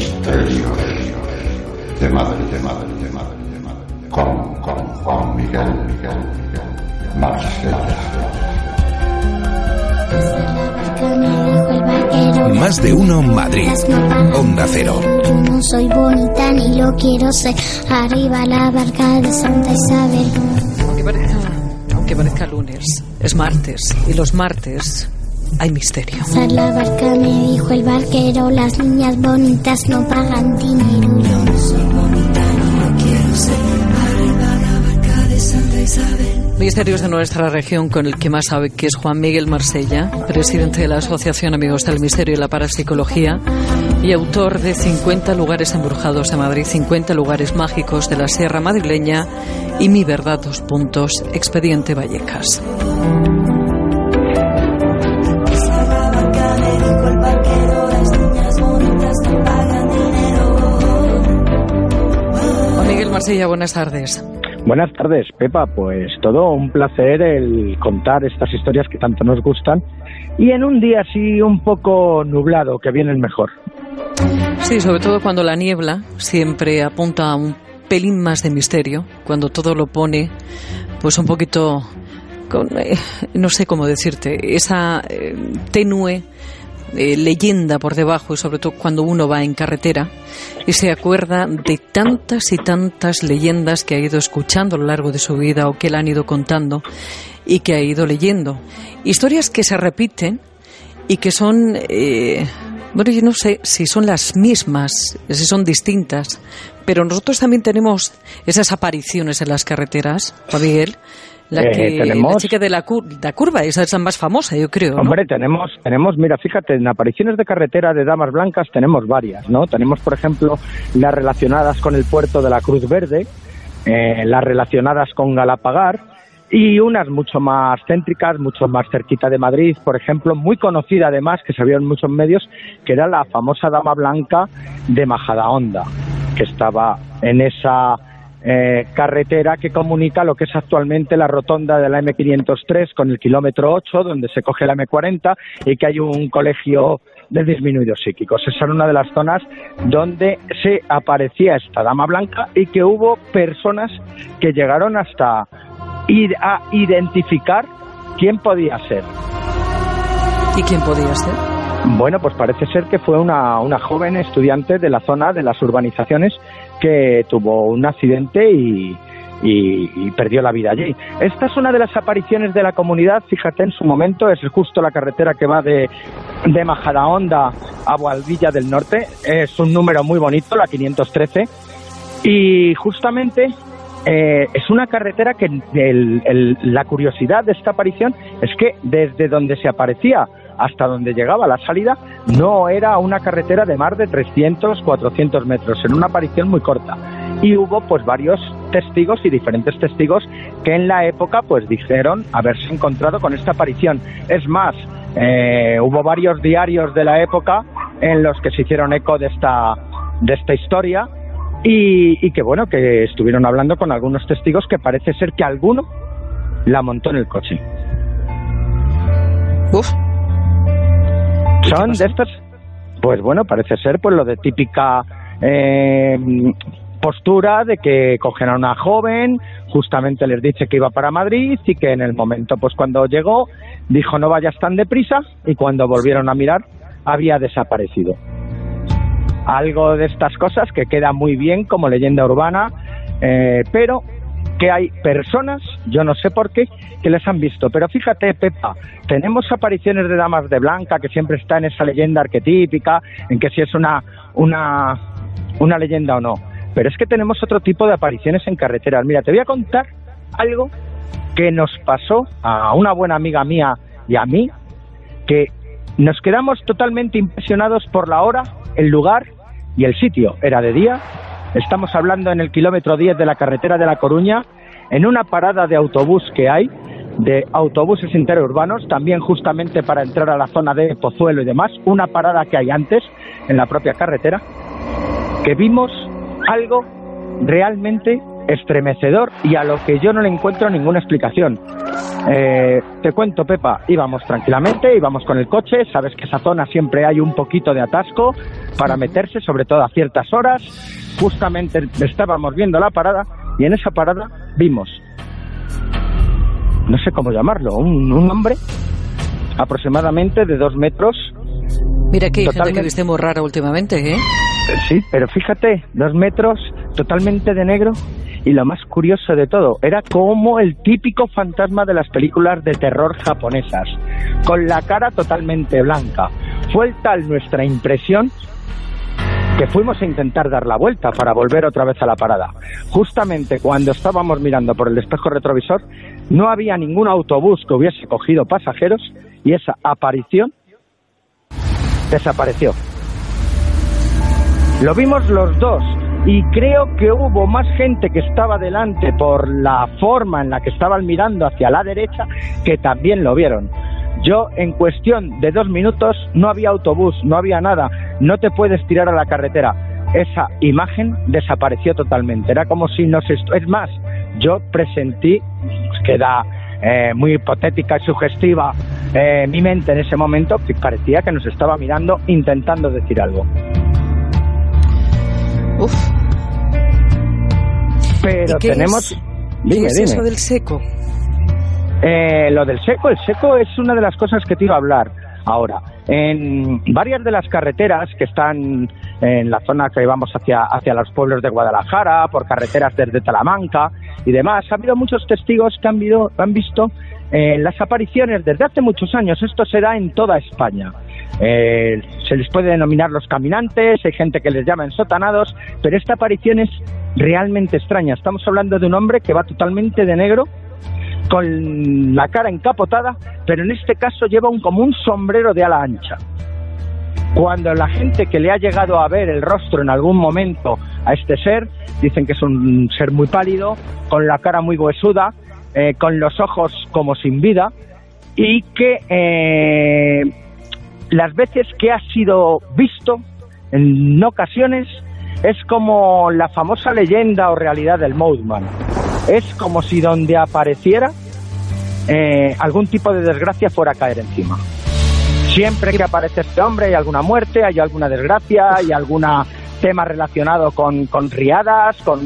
Misterio de Madrid, de Madrid, de Madrid, de Madrid, con, con Juan Miguel, Miguel, Miguel, Marsella. Más de uno Madrid. Onda Cero. Yo no soy bonita ni lo quiero ser. Arriba la barca de Santa Isabel. Aunque parezca, aunque parezca lunes, es martes. Y los martes hay misterio. Pasar la barca me dijo el barquero. Las niñas bonitas no pagan dinero. Yo no soy bonita ni lo quiero ser. Arriba la barca de Santa Isabel. Misterios de nuestra región con el que más sabe que es Juan Miguel Marsella, presidente de la Asociación Amigos del Misterio y la Parapsicología y autor de 50 lugares embrujados de Madrid, 50 lugares mágicos de la Sierra Madrileña y Mi Verdad dos puntos, Expediente Vallecas. Marsella, buenas tardes. Buenas tardes, Pepa. Pues todo un placer el contar estas historias que tanto nos gustan y en un día así un poco nublado, que viene el mejor. Sí, sobre todo cuando la niebla siempre apunta a un pelín más de misterio, cuando todo lo pone pues un poquito con, eh, no sé cómo decirte, esa eh, tenue eh, leyenda por debajo y sobre todo cuando uno va en carretera y se acuerda de tantas y tantas leyendas que ha ido escuchando a lo largo de su vida o que le han ido contando y que ha ido leyendo. Historias que se repiten y que son, eh, bueno, yo no sé si son las mismas, si son distintas, pero nosotros también tenemos esas apariciones en las carreteras, Miguel. La, Eh, que, tenemos- la chica de la, cur- la curva, esa es la más famosa, yo creo. ¿no? Hombre, tenemos, tenemos, mira, fíjate, en apariciones de carretera de damas blancas tenemos varias, ¿no? Tenemos, por ejemplo, las relacionadas con el puerto de la Cruz Verde, eh, las relacionadas con Galapagar y unas mucho más céntricas, mucho más cerquita de Madrid, por ejemplo, muy conocida además, que se vio en muchos medios, que era la famosa dama blanca de Majadahonda, que estaba en esa eh, carretera que comunica lo que es actualmente la rotonda de la M503 con el kilómetro 8, donde se coge la M40 y que hay un colegio de disminuidos psíquicos. Esa era una de las zonas donde se aparecía esta dama blanca y que hubo personas que llegaron hasta ir a identificar quién podía ser. ¿Y quién podía ser? Bueno, pues parece ser que fue una, una joven estudiante de la zona de las urbanizaciones que tuvo un accidente y, y- perdió la vida allí. Esta es una de las apariciones de la comunidad, fíjate en su momento, es justo la carretera que va de, de Majadahonda a Boadilla del Norte, es un número muy bonito, la 513, y justamente eh, es una carretera que la curiosidad de esta aparición es que desde donde se aparecía hasta donde llegaba la salida no era una carretera de más de 300, 400 metros, era una aparición muy corta. Y hubo pues varios testigos y diferentes testigos que en la época pues dijeron haberse encontrado con esta aparición. Es más, eh, hubo varios diarios de la época en los que se hicieron eco de esta, de esta historia y, y que bueno, que estuvieron hablando con algunos testigos que parece ser que alguno la montó en el coche. Uf, Son de estas, pues bueno, parece ser pues lo de típica eh, postura de que cogen a una joven, justamente les dice que iba para Madrid y que en el momento, pues cuando llegó, dijo no vayas tan deprisa y cuando volvieron a mirar había desaparecido. Algo de estas cosas que queda muy bien como leyenda urbana, eh, pero que hay personas, yo no sé por qué, que les han visto. Pero fíjate, Pepa, tenemos apariciones de damas de blanca que siempre está en esa leyenda arquetípica, en que si es una, una, una leyenda o no. Pero es que tenemos otro tipo de apariciones en carreteras. Mira, te voy a contar algo que nos pasó a una buena amiga mía y a mí, que nos quedamos totalmente impresionados por la hora, el lugar y el sitio. Era de día, estamos hablando en el kilómetro 10 de la carretera de La Coruña, en una parada de autobús que hay, de autobuses interurbanos, también justamente para entrar a la zona de Pozuelo y demás, una parada que hay antes en la propia carretera, que vimos algo realmente estremecedor y a lo que yo no le encuentro ninguna explicación. Eh, te cuento, Pepa, íbamos tranquilamente, íbamos con el coche, sabes que esa zona siempre hay un poquito de atasco para meterse, sobre todo a ciertas horas. Justamente estábamos viendo la parada y en esa parada vimos, no sé cómo llamarlo, un, un hombre aproximadamente de dos metros. Mira que hay gente que viste muy rara últimamente, ¿eh? Sí, pero fíjate, dos metros, totalmente de negro, y lo más curioso de todo, era como el típico fantasma de las películas de terror japonesas, con la cara totalmente blanca. Fue tal nuestra impresión que fuimos a intentar dar la vuelta para volver otra vez a la parada. Justamente cuando estábamos mirando por el espejo retrovisor, no había ningún autobús que hubiese cogido pasajeros y esa aparición desapareció. Lo vimos los dos, y creo que hubo más gente que estaba delante por la forma en la que estaban mirando hacia la derecha que también lo vieron. Yo en cuestión de dos minutos no había autobús, no había nada, no te puedes tirar a la carretera. Esa imagen desapareció totalmente. Era como si nos... Es más, yo presentí, pues, queda eh, muy hipotética y sugestiva eh, mi mente en ese momento, que parecía que nos estaba mirando intentando decir algo. Uf. Pero tenemos... ¿Qué es eso del seco? Eh, lo del seco, el seco es una de las cosas que te iba a hablar ahora. En varias de las carreteras que están en la zona que vamos hacia, hacia los pueblos de Guadalajara, por carreteras desde Talamanca y demás, ha habido muchos testigos que han, han visto eh, las apariciones desde hace muchos años. Esto se da en toda España. Eh, se les puede denominar los caminantes, hay gente que les llama ensotanados, pero esta aparición es realmente extraña. Estamos hablando de un hombre que va totalmente de negro, con la cara encapotada, pero en este caso lleva un, como un sombrero de ala ancha. Cuando la gente que le ha llegado a ver el rostro en algún momento a este ser, dicen que es un ser muy pálido, con la cara muy huesuda, eh, con los ojos como sin vida, y que eh, las veces que ha sido visto, en ocasiones, es como la famosa leyenda o realidad del Mothman. Es como si donde apareciera eh, algún tipo de desgracia fuera a caer encima. Siempre que aparece este hombre hay alguna muerte, hay alguna desgracia, hay algún tema relacionado con, riadas, con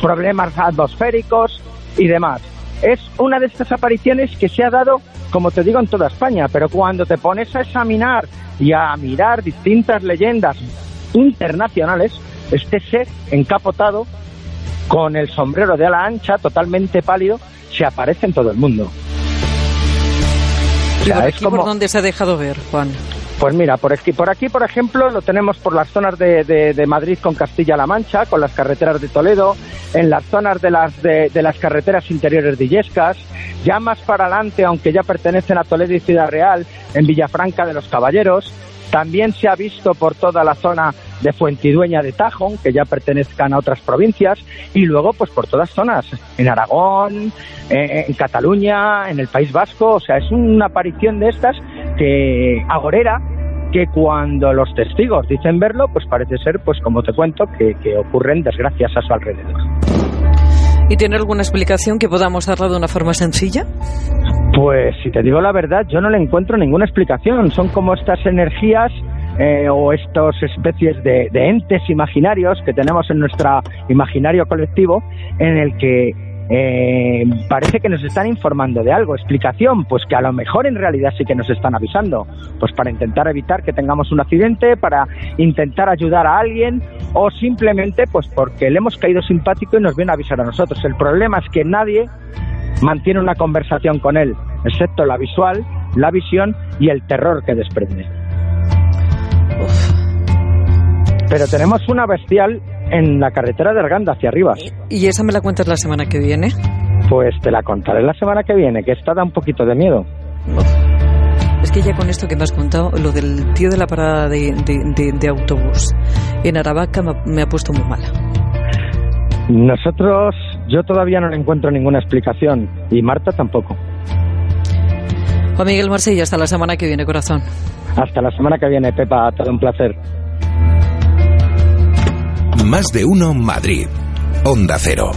problemas atmosféricos y demás. Es una de estas apariciones que se ha dado como te digo, en toda España, pero cuando te pones a examinar y a mirar distintas leyendas internacionales, este ser encapotado con el sombrero de ala ancha, totalmente pálido, se aparece en todo el mundo. es como... ¿Por dónde se ha dejado ver, Juan? Pues mira, por aquí, por aquí, por ejemplo, lo tenemos por las zonas de, de, Madrid con Castilla-La Mancha, con las carreteras de Toledo, en las zonas de las, de, las carreteras interiores de Illescas, ya más para adelante, aunque ya pertenecen a Toledo y Ciudad Real, en Villafranca de los Caballeros, también se ha visto por toda la zona de Fuentidueña de Tajón, que ya pertenezcan a otras provincias, y luego pues por todas zonas, en Aragón, eh, en Cataluña, en el País Vasco, o sea, es una aparición de estas que agorera que cuando los testigos dicen verlo, pues parece ser, pues como te cuento, que, que ocurren desgracias a su alrededor. ¿Y tiene alguna explicación que podamos darle de una forma sencilla? Pues si te digo la verdad, yo no le encuentro ninguna explicación. Son como estas energías eh, o estas especies de, entes imaginarios que tenemos en nuestro imaginario colectivo en el que eh, parece que nos están informando de algo. Explicación, pues que a lo mejor en realidad sí que nos están avisando, pues para intentar evitar que tengamos un accidente, para intentar ayudar a alguien o simplemente pues porque le hemos caído simpático y nos viene a avisar a nosotros. El problema es que nadie mantiene una conversación con él, excepto la visual, la visión y el terror que desprende. Pero tenemos una bestial en la carretera de Arganda hacia arriba. ¿Y esa me la cuentas la semana que viene? Pues te la contaré la semana que viene, que esta da un poquito de miedo. Es que ya con esto que me has contado, lo del tío de la parada de, de autobús en Aravaca me ha puesto muy mala. Nosotros, yo todavía no le encuentro ninguna explicación y Marta tampoco. Juan Miguel Marsella, hasta la semana que viene, corazón. Hasta la semana que viene, Pepa, todo un placer. Más de uno Madrid. Onda Cero.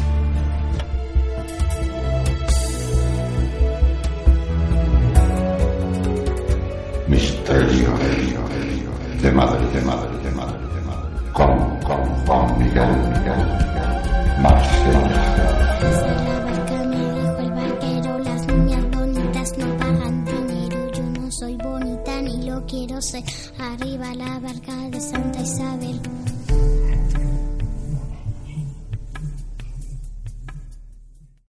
Misterio de madre, de madre, de madre, de madre. Con, con Juan Miguel, Miguel, Miguel. Marcela. La barca me dijo el barquero, las niñas bonitas no pagan dinero. Yo no soy bonita ni lo quiero ser. Arriba la barca de Santa Isabel.